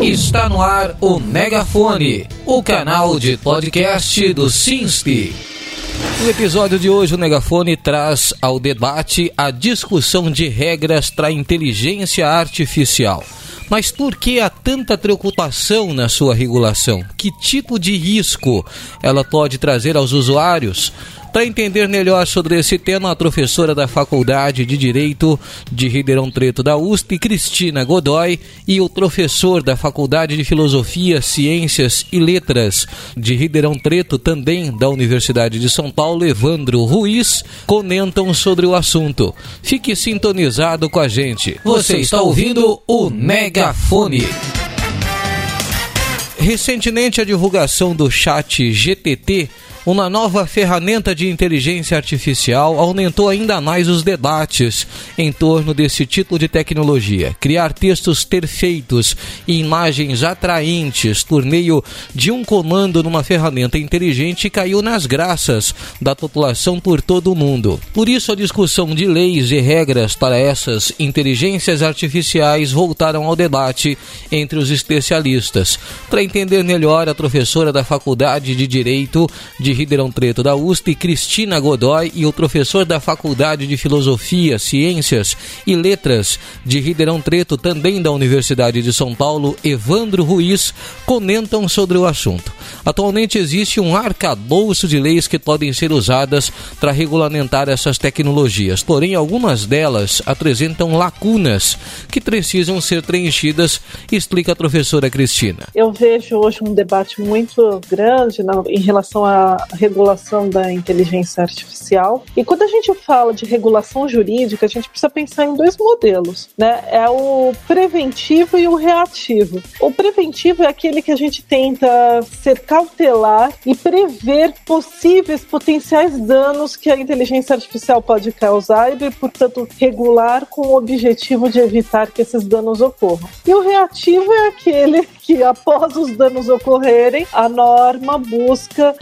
Está no ar o Megafone, o canal de podcast do SINSP. No episódio de hoje, o Megafone traz ao debate a discussão de regras para a inteligência artificial. Mas por que há tanta preocupação na sua regulação? Que tipo de risco ela pode trazer aos usuários? Para entender melhor sobre esse tema, a professora da Faculdade de Direito de Ribeirão Preto da USP, Cristina Godoy, e o professor da Faculdade de Filosofia, Ciências e Letras de Ribeirão Preto, também da Universidade de São Paulo, Evandro Ruiz, comentam sobre o assunto. Fique sintonizado com a gente. Você está ouvindo o Megafone. Recentemente, a divulgação do chat GTT uma nova ferramenta de inteligência artificial aumentou ainda mais os debates em torno desse tipo de tecnologia. Criar textos perfeitos e imagens atraentes por meio de um comando numa ferramenta inteligente caiu nas graças da população por todo o mundo. Por isso, a discussão de leis e regras para essas inteligências artificiais voltaram ao debate entre os especialistas. Para entender melhor, a professora da Faculdade de Direito de de Ribeirão Preto da USP, Cristina Godoy, e o professor da Faculdade de Filosofia, Ciências e Letras de Ribeirão Preto, também da Universidade de São Paulo, Evandro Ruiz, comentam sobre o assunto. Atualmente existe um arcabouço de leis que podem ser usadas para regulamentar essas tecnologias, porém algumas delas apresentam lacunas que precisam ser preenchidas, explica a professora Cristina. Eu vejo hoje um debate muito grande na, em relação regulação da inteligência artificial. E quando a gente fala de regulação jurídica, a gente precisa pensar em dois modelos, né? É o preventivo e o reativo. O preventivo é aquele que a gente tenta ser cautelar e prever possíveis potenciais danos que a inteligência artificial pode causar e, portanto, regular com o objetivo de evitar que esses danos ocorram. E o reativo é aquele que após os danos ocorrerem, a norma busca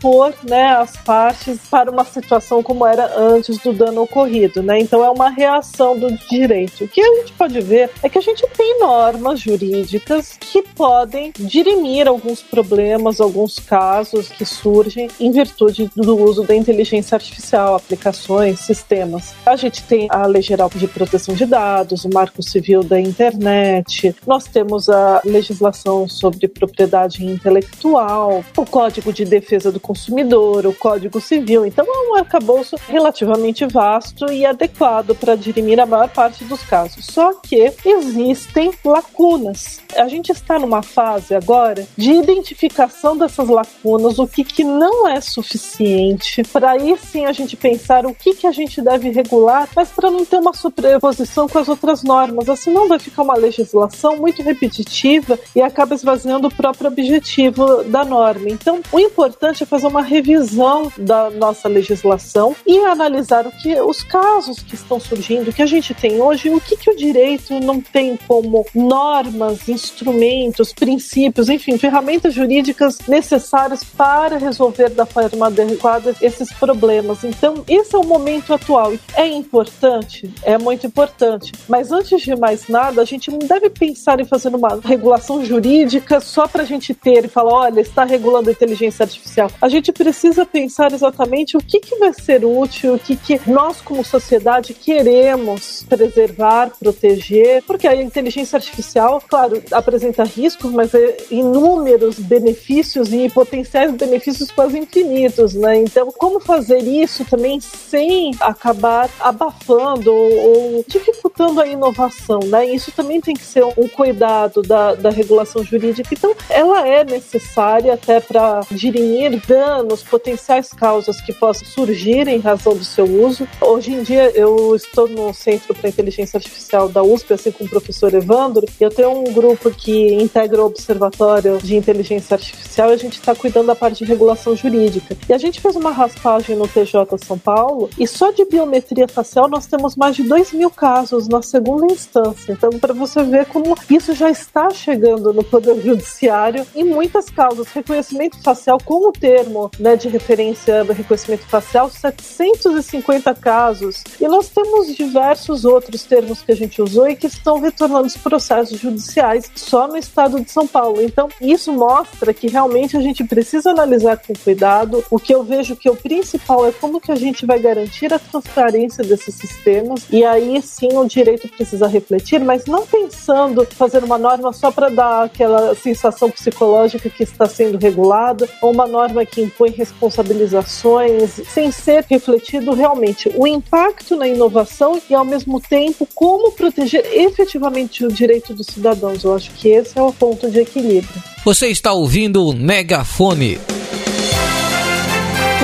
recompor né, as partes para uma situação como era antes do dano ocorrido. Né? Então é uma reação do direito. O que a gente pode ver é que a gente tem normas jurídicas que podem dirimir alguns problemas, alguns casos que surgem em virtude do uso da inteligência artificial, aplicações, sistemas. A gente tem a Lei Geral de Proteção de Dados, o Marco Civil da Internet, nós temos a legislação legislação sobre propriedade intelectual, o Código de Defesa do Consumidor, o Código Civil. Então é um arcabouço relativamente vasto e adequado para dirimir a maior parte dos casos. Só que existem lacunas. A gente está numa fase agora de identificação dessas lacunas, o que, que não é suficiente, para aí sim a gente pensar o que, que a gente deve regular, mas para não ter uma sobreposição com as outras normas. Assim não vai ficar uma legislação muito repetitiva e acaba esvaziando o próprio objetivo da norma. Então, o importante é fazer uma revisão da nossa legislação e analisar o que os casos que estão surgindo, que a gente tem hoje, o que, que o direito não tem como normas, instrumentos, princípios, enfim, ferramentas jurídicas necessárias para resolver da forma adequada esses problemas. Então, esse é o momento atual. É importante? É muito importante. Mas antes de mais nada, a gente não deve pensar em fazer uma regulação jurídica só para a gente ter e falar, olha, está regulando a inteligência artificial. A gente precisa pensar exatamente o que, que vai ser útil, o que, que nós, como sociedade, queremos preservar, proteger, porque a inteligência artificial, claro, apresenta riscos, mas é inúmeros benefícios e potenciais benefícios quase infinitos, né? Então, como fazer isso também sem acabar abafando ou, dificultando a inovação, né? Isso também tem que ser um cuidado da, da regulação jurídica. Então, ela é necessária até para dirimir danos, potenciais causas que possam surgir em razão do seu uso. Hoje em dia, eu estou no Centro para Inteligência Artificial da USP, assim como o professor Evandro. Eu tenho um grupo que integra o Observatório de Inteligência Artificial e a gente está cuidando da parte de regulação jurídica. E a gente fez uma raspagem no TJ São Paulo e só de biometria facial nós temos mais de 2 mil casos na segunda instância. Então, para você ver como isso já está chegando no Poder Judiciário em muitas causas. Reconhecimento facial com o termo termo né, de referência do reconhecimento facial, 750 casos. E nós temos diversos outros termos que a gente usou e que estão retornando os processos judiciais só no estado de São Paulo. Então, isso mostra que realmente a gente precisa analisar com cuidado. O que eu vejo que o principal é como que a gente vai garantir a transparência desses sistemas. E aí sim o direito precisa refletir, mas não pensando fazer uma norma só para dar aquela sensação psicológica que está sendo regulada, ou uma norma que impõe responsabilizações, sem ser refletido realmente o impacto na inovação e, ao mesmo tempo, como proteger efetivamente o direito dos cidadãos. Eu acho que esse é o ponto de equilíbrio. Você está ouvindo o Megafone.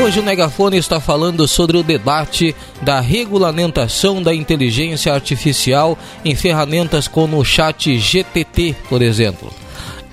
Hoje o Megafone está falando sobre o debate da regulamentação da inteligência artificial em ferramentas como o chat GTT, por exemplo.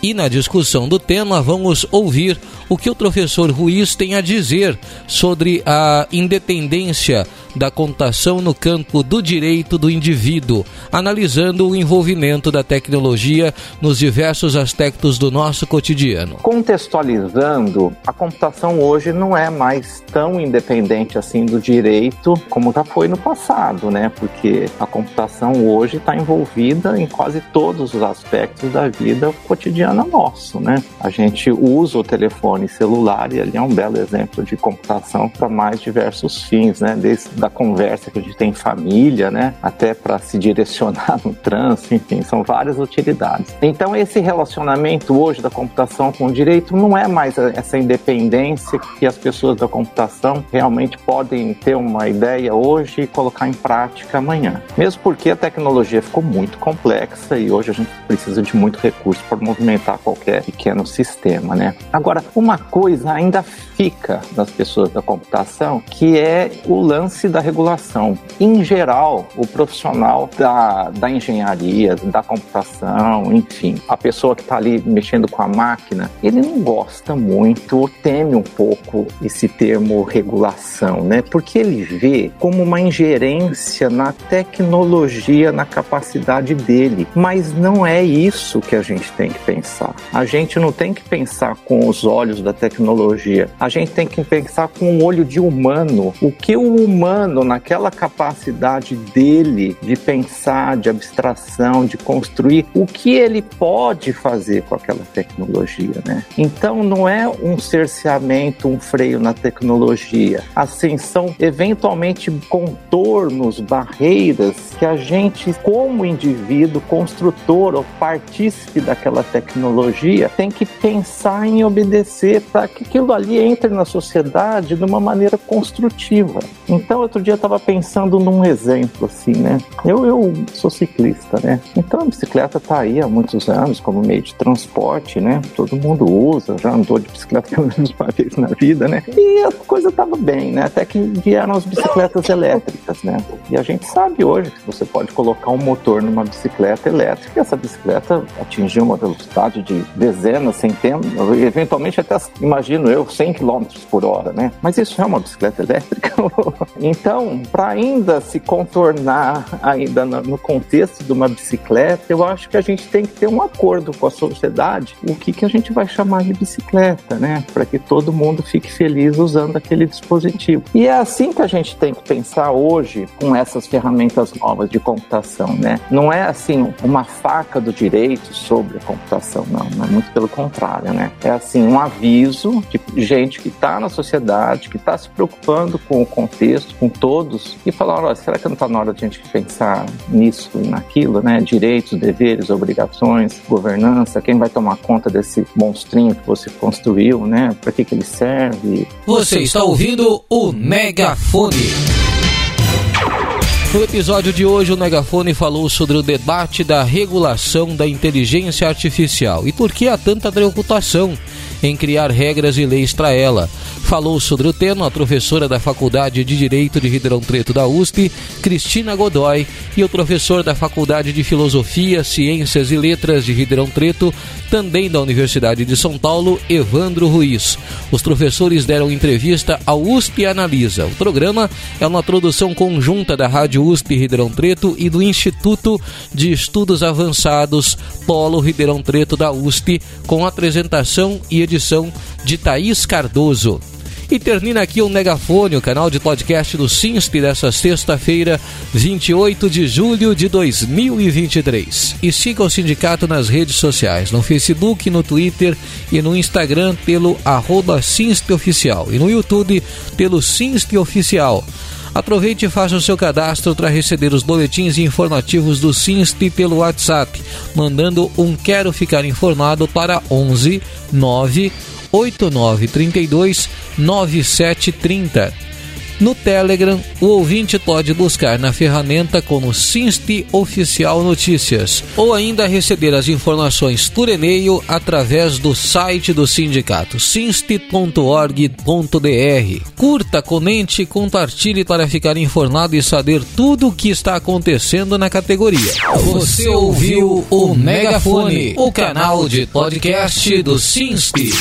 E na discussão do tema, vamos ouvir o que o professor Ruiz tem a dizer sobre a independência da computação no campo do direito do indivíduo, analisando o envolvimento da tecnologia nos diversos aspectos do nosso cotidiano. Contextualizando, a computação hoje não é mais tão independente assim do direito como já foi no passado, né? Porque a computação hoje está envolvida em quase todos os aspectos da vida cotidiana nosso, né? A gente usa o telefone celular e ele é um belo exemplo de computação para mais diversos fins, né? Desde da conversa que a gente tem em família, né? Até para se direcionar no trânsito, enfim, são várias utilidades. Então, esse relacionamento hoje da computação com o direito não é mais essa independência que as pessoas da computação realmente podem ter uma ideia hoje e colocar em prática amanhã. Mesmo porque a tecnologia ficou muito complexa e hoje a gente precisa de muito recurso para movimentar qualquer pequeno sistema, né? Agora, uma coisa ainda fica das pessoas da computação, que é o lance da regulação. Em geral, o profissional da, da engenharia, da computação, enfim, a pessoa que está ali mexendo com a máquina, ele não gosta muito ou teme um pouco esse termo regulação, né? Porque ele vê como uma ingerência na tecnologia, na capacidade dele. Mas não é isso que a gente tem que pensar. A gente não tem que pensar com os olhos da tecnologia. A gente tem que pensar com um olho de humano. O que o humano, naquela capacidade dele de pensar, de abstração, de construir, o que ele pode fazer com aquela tecnologia, né? Então não é um cerceamento, um freio na tecnologia. Assim, são eventualmente contornos, barreiras que a gente, como indivíduo, construtor ou partícipe daquela tecnologia, tem que pensar em obedecer para que aquilo ali entre na sociedade de uma maneira construtiva. Então, outro dia eu estava pensando num exemplo assim, né? Eu, eu sou ciclista, né? Então a bicicleta está aí há muitos anos como meio de transporte, né? Todo mundo usa, já andou de bicicleta pelo menos uma vez na vida, né? E a coisa estava bem, né? Até que vieram as bicicletas elétricas, né? E a gente sabe hoje que você pode colocar um motor numa bicicleta elétrica e essa bicicleta atingir uma velocidade de dezenas, centenas, eventualmente até, imagino eu, 100 km por hora, né? Mas isso é uma bicicleta elétrica? então, para ainda se contornar ainda no contexto de uma bicicleta, eu acho que a gente tem que ter um acordo com a sociedade, o que, que a gente vai chamar de bicicleta, né? Para que todo mundo fique feliz usando aquele dispositivo. E é assim que a gente tem que pensar hoje com essas ferramentas novas de computação, né? Não é assim uma faca do direito sobre a computação, não, é muito pelo contrário, né? É assim um aviso de gente que está na sociedade, que está se preocupando com o contexto, com todos, e falar, olha, será que não está na hora de a gente pensar nisso e naquilo, né? Direitos, deveres, obrigações, governança, quem vai tomar conta desse monstrinho que você construiu, né? Para que, que ele serve? Você está ouvindo o Megafone. No episódio de hoje, o Megafone falou sobre o debate da regulação da inteligência artificial e por que há tanta preocupação em criar regras e leis para ela. Falou sobre o tema a professora da Faculdade de Direito de Ribeirão Preto da USP, Cristina Godoy, e o professor da Faculdade de Filosofia, Ciências e Letras de Ribeirão Preto, também da Universidade de São Paulo, Evandro Ruiz. Os professores deram entrevista ao USP Analisa. O programa é uma produção conjunta da Rádio USP Ribeirão Preto e do Instituto de Estudos Avançados Polo Ribeirão Preto da USP, com apresentação e edição de Thaís Cardoso. E termina aqui o Megafone, o canal de podcast do Sinst dessa sexta-feira, 28 de julho de 2023. E siga o sindicato nas redes sociais, no Facebook, no Twitter e no Instagram pelo arroba Oficial e no YouTube pelo Sinst Oficial. Aproveite e faça o seu cadastro para receber os boletins informativos do Sinst pelo WhatsApp, mandando um Quero Ficar Informado para 11 9 8932 9730. No Telegram, o ouvinte pode buscar na ferramenta como Sinste Oficial Notícias ou ainda receber as informações por e-mail através do site do sindicato sinste.org.br. Curta, comente e compartilhe para ficar informado e saber tudo o que está acontecendo na categoria. Você ouviu o Megafone, o canal de podcast do Sinste.